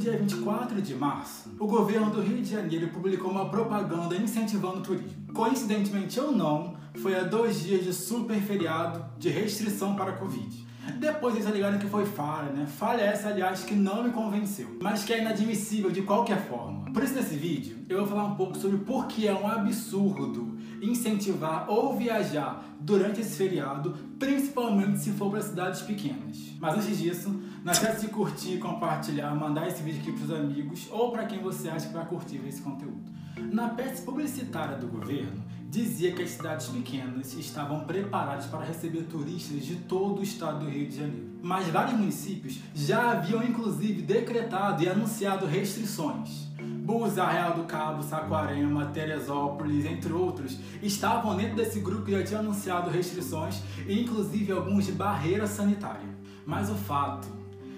dia 24 de março, o governo do Rio de Janeiro publicou uma propaganda incentivando o turismo. Coincidentemente ou não, foi a dois dias de super feriado de restrição para a Covid. Depois eles alegaram que foi falha, né? Falha essa, aliás, que não me convenceu, mas que é inadmissível de qualquer forma. Por isso, nesse vídeo, eu vou falar um pouco sobre por que é um absurdo incentivar ou viajar durante esse feriado, principalmente se for para cidades pequenas. Mas antes disso, não esquece de curtir, compartilhar, mandar esse vídeo aqui para os amigos ou para quem você acha que vai curtir esse conteúdo. Na peça publicitária do governo, dizia que as cidades pequenas estavam preparadas para receber turistas de todo o estado do Rio de Janeiro. Mas vários municípios já haviam inclusive decretado e anunciado restrições. Búzios, Arraial do Cabo, Saquarema, Teresópolis, entre outros, estavam dentro desse grupo que já tinha anunciado restrições e inclusive alguns de barreira sanitária. Mas o fato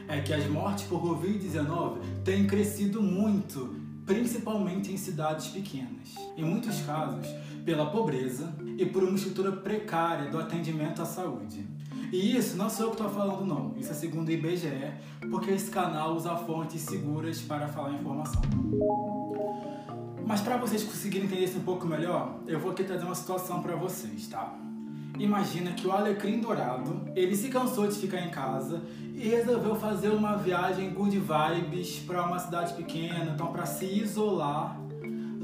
é que as mortes por Covid-19 têm crescido muito, principalmente em cidades pequenas. Em muitos casos, pela pobreza e por uma estrutura precária do atendimento à saúde. E isso não sou eu que estou falando, não. Isso é segundo o IBGE, porque esse canal usa fontes seguras para falar informação. Mas para vocês conseguirem entender isso um pouco melhor, eu vou aqui trazer uma situação para vocês, tá? Imagina que o Alecrim Dourado, ele se cansou de ficar em casa e resolveu fazer uma viagem good vibes para uma cidade pequena, então para se isolar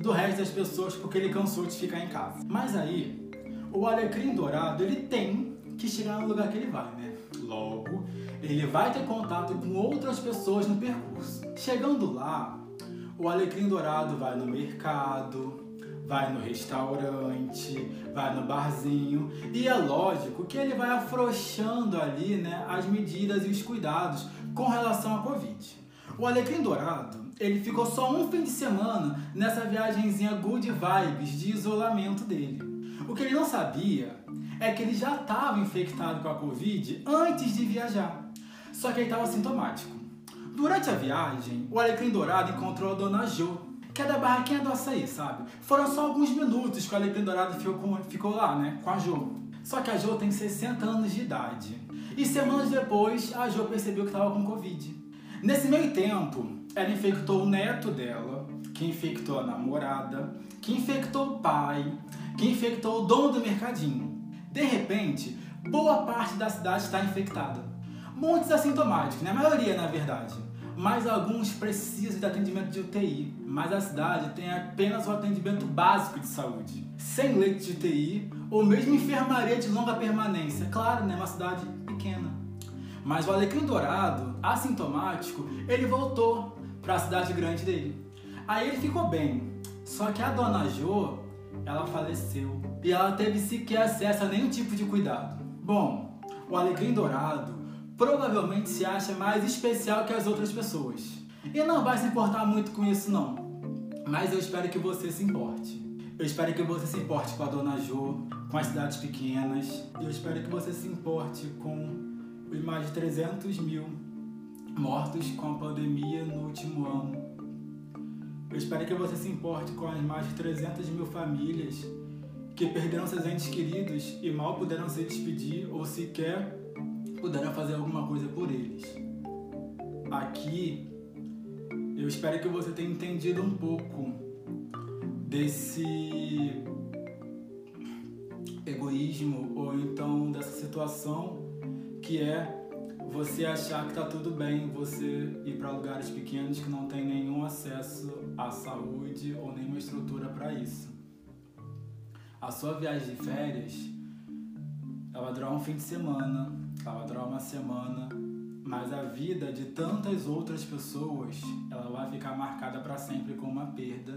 do resto das pessoas porque ele cansou de ficar em casa. Mas aí, o Alecrim Dourado, ele tem que chegar no lugar que ele vai, né? Logo, ele vai ter contato com outras pessoas no percurso. Chegando lá, o Alecrim Dourado vai no mercado, vai no restaurante, vai no barzinho e é lógico que ele vai afrouxando ali, né, as medidas e os cuidados com relação à Covid. O Alecrim Dourado, ele ficou só um fim de semana nessa viagemzinha good vibes de isolamento dele. O que ele não sabia é que ele já estava infectado com a Covid antes de viajar, só que ele estava sintomático. Durante a viagem, o Alecrim Dourado encontrou a Dona Jo, da barraquinha do açaí, sabe? Foram só alguns minutos que o Alecrim Dourado ficou, ficou lá, né, com a Jo. Só que a Jo tem 60 anos de idade. E semanas depois, a Jo percebeu que estava com Covid. Nesse meio tempo, ela infectou o neto dela, que infectou a namorada, que infectou o pai, que infectou o dono do mercadinho. De repente, boa parte da cidade está infectada. Muitos assintomáticos, né? a maioria na verdade. Mas alguns precisam de atendimento de UTI. Mas a cidade tem apenas o atendimento básico de saúde. Sem leite de UTI ou mesmo enfermaria de longa permanência. Claro, né? Uma cidade pequena. Mas o Alecrim Dourado, assintomático, ele voltou para a cidade grande dele. Aí ele ficou bem. Só que a dona Jo ela faleceu e ela teve sequer acesso a nenhum tipo de cuidado. Bom, o Alecrim Dourado provavelmente se acha mais especial que as outras pessoas e não vai se importar muito com isso não. Mas eu espero que você se importe. Eu espero que você se importe com a Dona Jo, com as cidades pequenas. Eu espero que você se importe com os mais de 300 mil mortos com a pandemia no último ano eu espero que você se importe com as mais de 300 mil famílias que perderam seus entes queridos e mal puderam se despedir ou sequer puderam fazer alguma coisa por eles. Aqui, eu espero que você tenha entendido um pouco desse egoísmo ou então dessa situação que é você achar que tá tudo bem você ir para lugares pequenos que não tem nenhum acesso à saúde ou nenhuma estrutura para isso. A sua viagem de férias, ela vai durar um fim de semana, ela vai durar uma semana, mas a vida de tantas outras pessoas, ela vai ficar marcada para sempre com uma perda.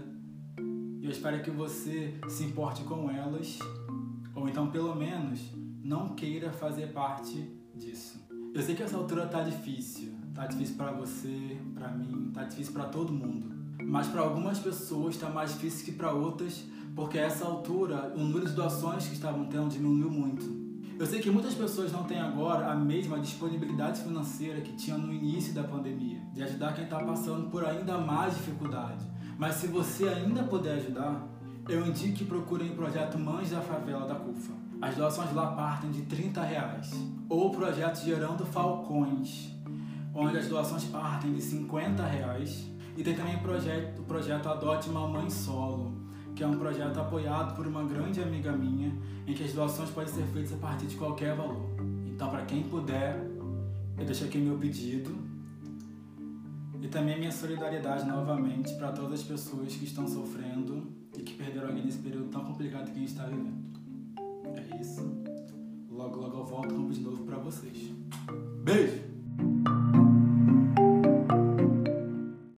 E eu espero que você se importe com elas, ou então pelo menos não queira fazer parte disso. Eu sei que essa altura tá difícil. Tá difícil para você, para mim, tá difícil para todo mundo. Mas para algumas pessoas está mais difícil que para outras, porque a essa altura o número de doações que estavam tendo diminuiu muito. Eu sei que muitas pessoas não têm agora a mesma disponibilidade financeira que tinham no início da pandemia, de ajudar quem está passando por ainda mais dificuldade. Mas se você ainda puder ajudar, eu indico que procurem o projeto Mães da Favela da CUFA. As doações lá partem de 30 reais. Ou o projeto Gerando Falcões. onde as doações partem de 50 reais. E tem também o projeto, o projeto Adote uma Mãe Solo, que é um projeto apoiado por uma grande amiga minha, em que as doações podem ser feitas a partir de qualquer valor. Então, para quem puder, eu deixo aqui meu pedido e também minha solidariedade novamente para todas as pessoas que estão sofrendo e que perderam alguém nesse período tão complicado que a gente está vivendo. É isso. Logo, logo eu volto vídeo novo para vocês. Beijo!